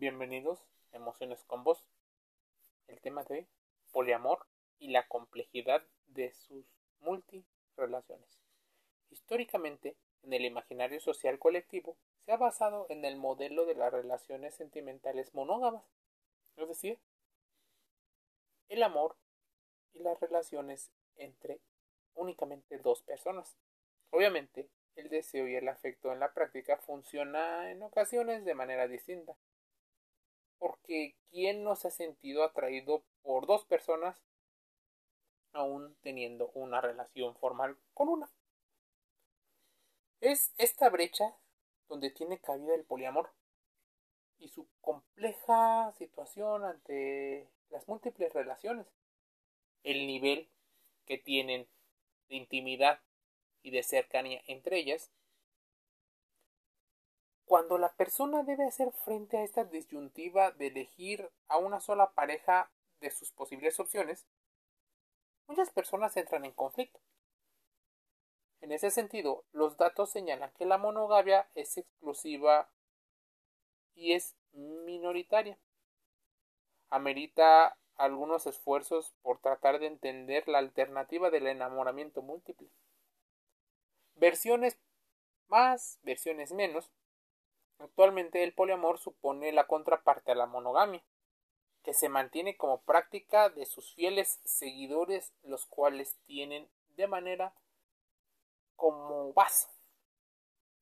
Bienvenidos Emociones con Vos. El tema de poliamor y la complejidad de sus multirelaciones. Históricamente, en el imaginario social colectivo, se ha basado en el modelo de las relaciones sentimentales monógamas, es decir, el amor y las relaciones entre únicamente dos personas. Obviamente, el deseo y el afecto en la práctica funciona en ocasiones de manera distinta. Porque ¿quién no se ha sentido atraído por dos personas aún teniendo una relación formal con una? Es esta brecha donde tiene cabida el poliamor y su compleja situación ante las múltiples relaciones, el nivel que tienen de intimidad y de cercanía entre ellas, cuando la persona debe hacer frente a esta disyuntiva de elegir a una sola pareja de sus posibles opciones, muchas personas entran en conflicto. En ese sentido, los datos señalan que la monogamia es exclusiva y es minoritaria. Amerita algunos esfuerzos por tratar de entender la alternativa del enamoramiento múltiple. Versiones más, versiones menos. Actualmente el poliamor supone la contraparte a la monogamia, que se mantiene como práctica de sus fieles seguidores, los cuales tienen de manera como base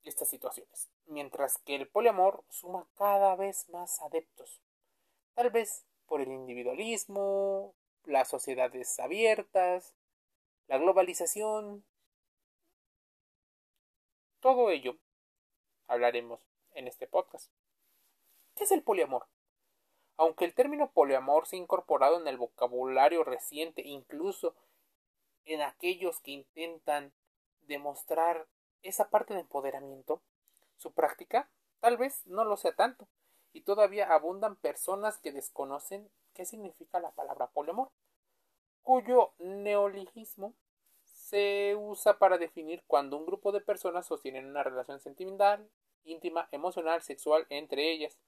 estas situaciones, mientras que el poliamor suma cada vez más adeptos, tal vez por el individualismo, las sociedades abiertas, la globalización, todo ello hablaremos en este podcast. ¿Qué es el poliamor? Aunque el término poliamor se ha incorporado en el vocabulario reciente, incluso en aquellos que intentan demostrar esa parte de empoderamiento, su práctica tal vez no lo sea tanto, y todavía abundan personas que desconocen qué significa la palabra poliamor, cuyo neologismo se usa para definir cuando un grupo de personas sostienen una relación sentimental, íntima, emocional, sexual entre ellas.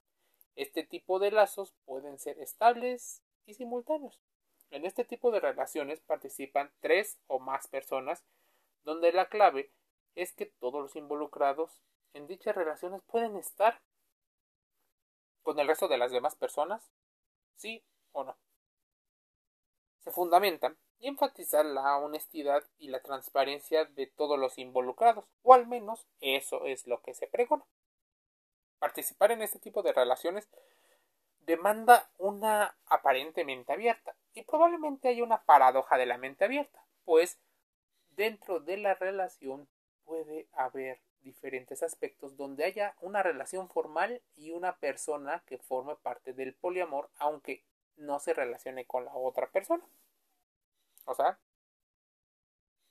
Este tipo de lazos pueden ser estables y simultáneos. En este tipo de relaciones participan tres o más personas, donde la clave es que todos los involucrados en dichas relaciones pueden estar con el resto de las demás personas, sí o no. Se fundamentan y enfatizar la honestidad y la transparencia de todos los involucrados, o al menos eso es lo que se pregona. Participar en este tipo de relaciones demanda una aparente mente abierta, y probablemente haya una paradoja de la mente abierta, pues dentro de la relación puede haber diferentes aspectos donde haya una relación formal y una persona que forme parte del poliamor, aunque no se relacione con la otra persona. O sea,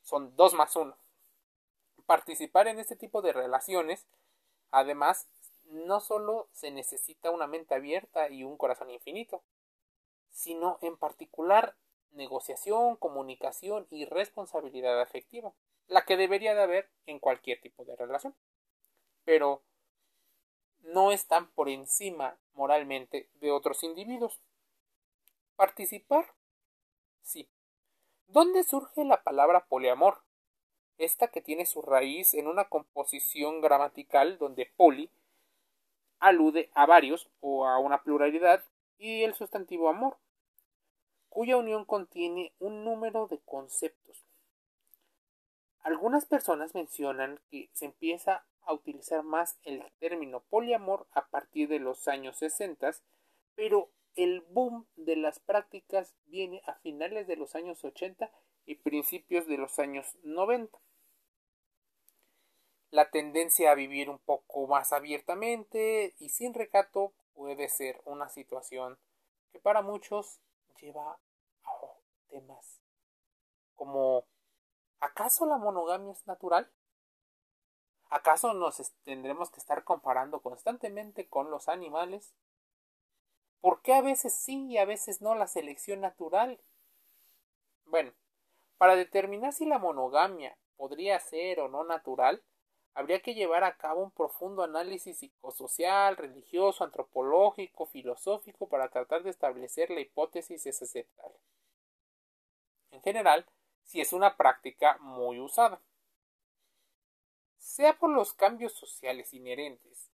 son dos más uno. Participar en este tipo de relaciones, además, no solo se necesita una mente abierta y un corazón infinito, sino en particular negociación, comunicación y responsabilidad afectiva, la que debería de haber en cualquier tipo de relación. Pero no están por encima moralmente de otros individuos. Participar, sí, ¿Dónde surge la palabra poliamor? Esta que tiene su raíz en una composición gramatical donde poli alude a varios o a una pluralidad y el sustantivo amor, cuya unión contiene un número de conceptos. Algunas personas mencionan que se empieza a utilizar más el término poliamor a partir de los años 60, pero el boom de las prácticas viene a finales de los años 80 y principios de los años 90. La tendencia a vivir un poco más abiertamente y sin recato puede ser una situación que para muchos lleva a temas como ¿acaso la monogamia es natural? ¿Acaso nos tendremos que estar comparando constantemente con los animales? ¿Por qué a veces sí y a veces no la selección natural? Bueno, para determinar si la monogamia podría ser o no natural, habría que llevar a cabo un profundo análisis psicosocial, religioso, antropológico, filosófico para tratar de establecer la hipótesis central. En general, si es una práctica muy usada. Sea por los cambios sociales inherentes,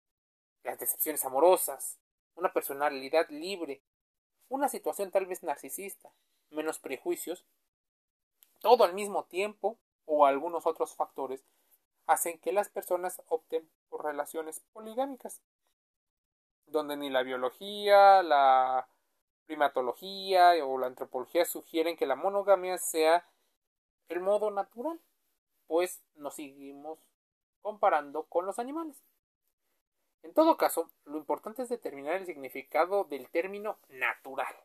las decepciones amorosas, una personalidad libre, una situación tal vez narcisista, menos prejuicios, todo al mismo tiempo o algunos otros factores hacen que las personas opten por relaciones poligámicas, donde ni la biología, la primatología o la antropología sugieren que la monogamia sea el modo natural, pues nos seguimos comparando con los animales. En todo caso, lo importante es determinar el significado del término natural,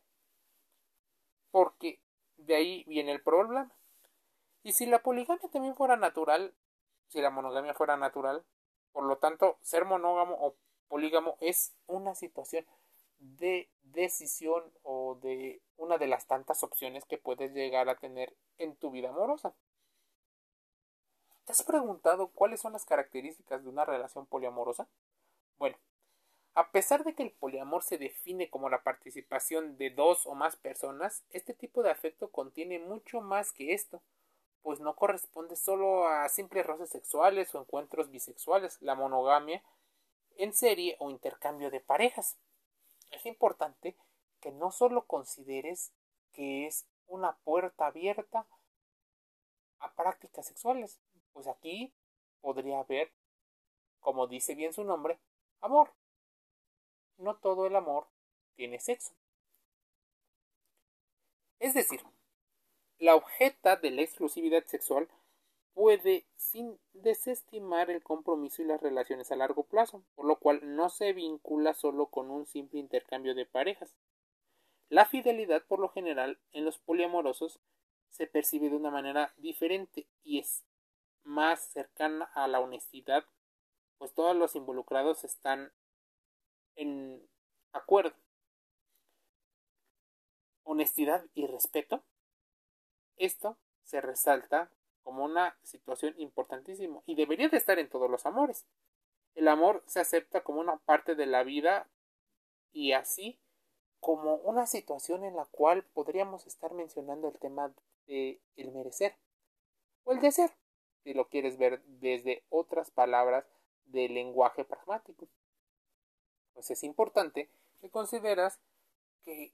porque de ahí viene el problema. Y si la poligamia también fuera natural, si la monogamia fuera natural, por lo tanto, ser monógamo o polígamo es una situación de decisión o de una de las tantas opciones que puedes llegar a tener en tu vida amorosa. ¿Te has preguntado cuáles son las características de una relación poliamorosa? Bueno, a pesar de que el poliamor se define como la participación de dos o más personas, este tipo de afecto contiene mucho más que esto, pues no corresponde solo a simples roces sexuales o encuentros bisexuales, la monogamia en serie o intercambio de parejas. Es importante que no solo consideres que es una puerta abierta a prácticas sexuales, pues aquí podría haber, como dice bien su nombre, amor. No todo el amor tiene sexo. Es decir, la objeta de la exclusividad sexual puede sin desestimar el compromiso y las relaciones a largo plazo, por lo cual no se vincula solo con un simple intercambio de parejas. La fidelidad, por lo general, en los poliamorosos se percibe de una manera diferente y es más cercana a la honestidad, pues todos los involucrados están en acuerdo. Honestidad y respeto. Esto se resalta como una situación importantísima y debería de estar en todos los amores. El amor se acepta como una parte de la vida y así como una situación en la cual podríamos estar mencionando el tema de el merecer o el desear, si lo quieres ver desde otras palabras del lenguaje pragmático. Pues es importante que consideras que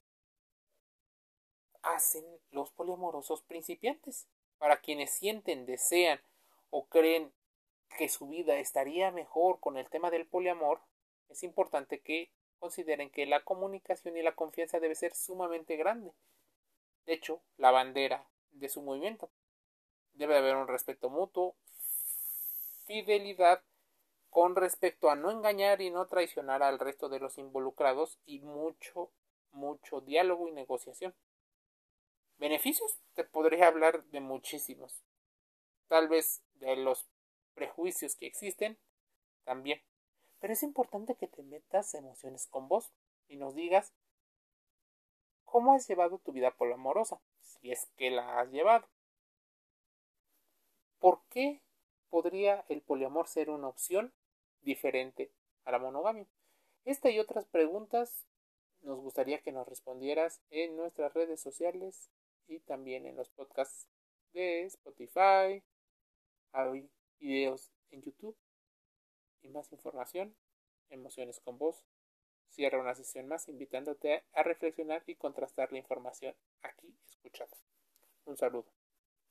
hacen los poliamorosos principiantes para quienes sienten, desean o creen que su vida estaría mejor con el tema del poliamor, es importante que consideren que la comunicación y la confianza debe ser sumamente grande. De hecho, la bandera de su movimiento. Debe haber un respeto mutuo, fidelidad con respecto a no engañar y no traicionar al resto de los involucrados y mucho, mucho diálogo y negociación. Beneficios, te podría hablar de muchísimos. Tal vez de los prejuicios que existen, también. Pero es importante que te metas emociones con vos y nos digas cómo has llevado tu vida poliamorosa, si es que la has llevado. ¿Por qué podría el poliamor ser una opción diferente a la monogamia? Esta y otras preguntas nos gustaría que nos respondieras en nuestras redes sociales y también en los podcasts de Spotify. Hay videos en YouTube y más información. Emociones con vos. Cierra una sesión más invitándote a reflexionar y contrastar la información aquí escuchada. Un saludo.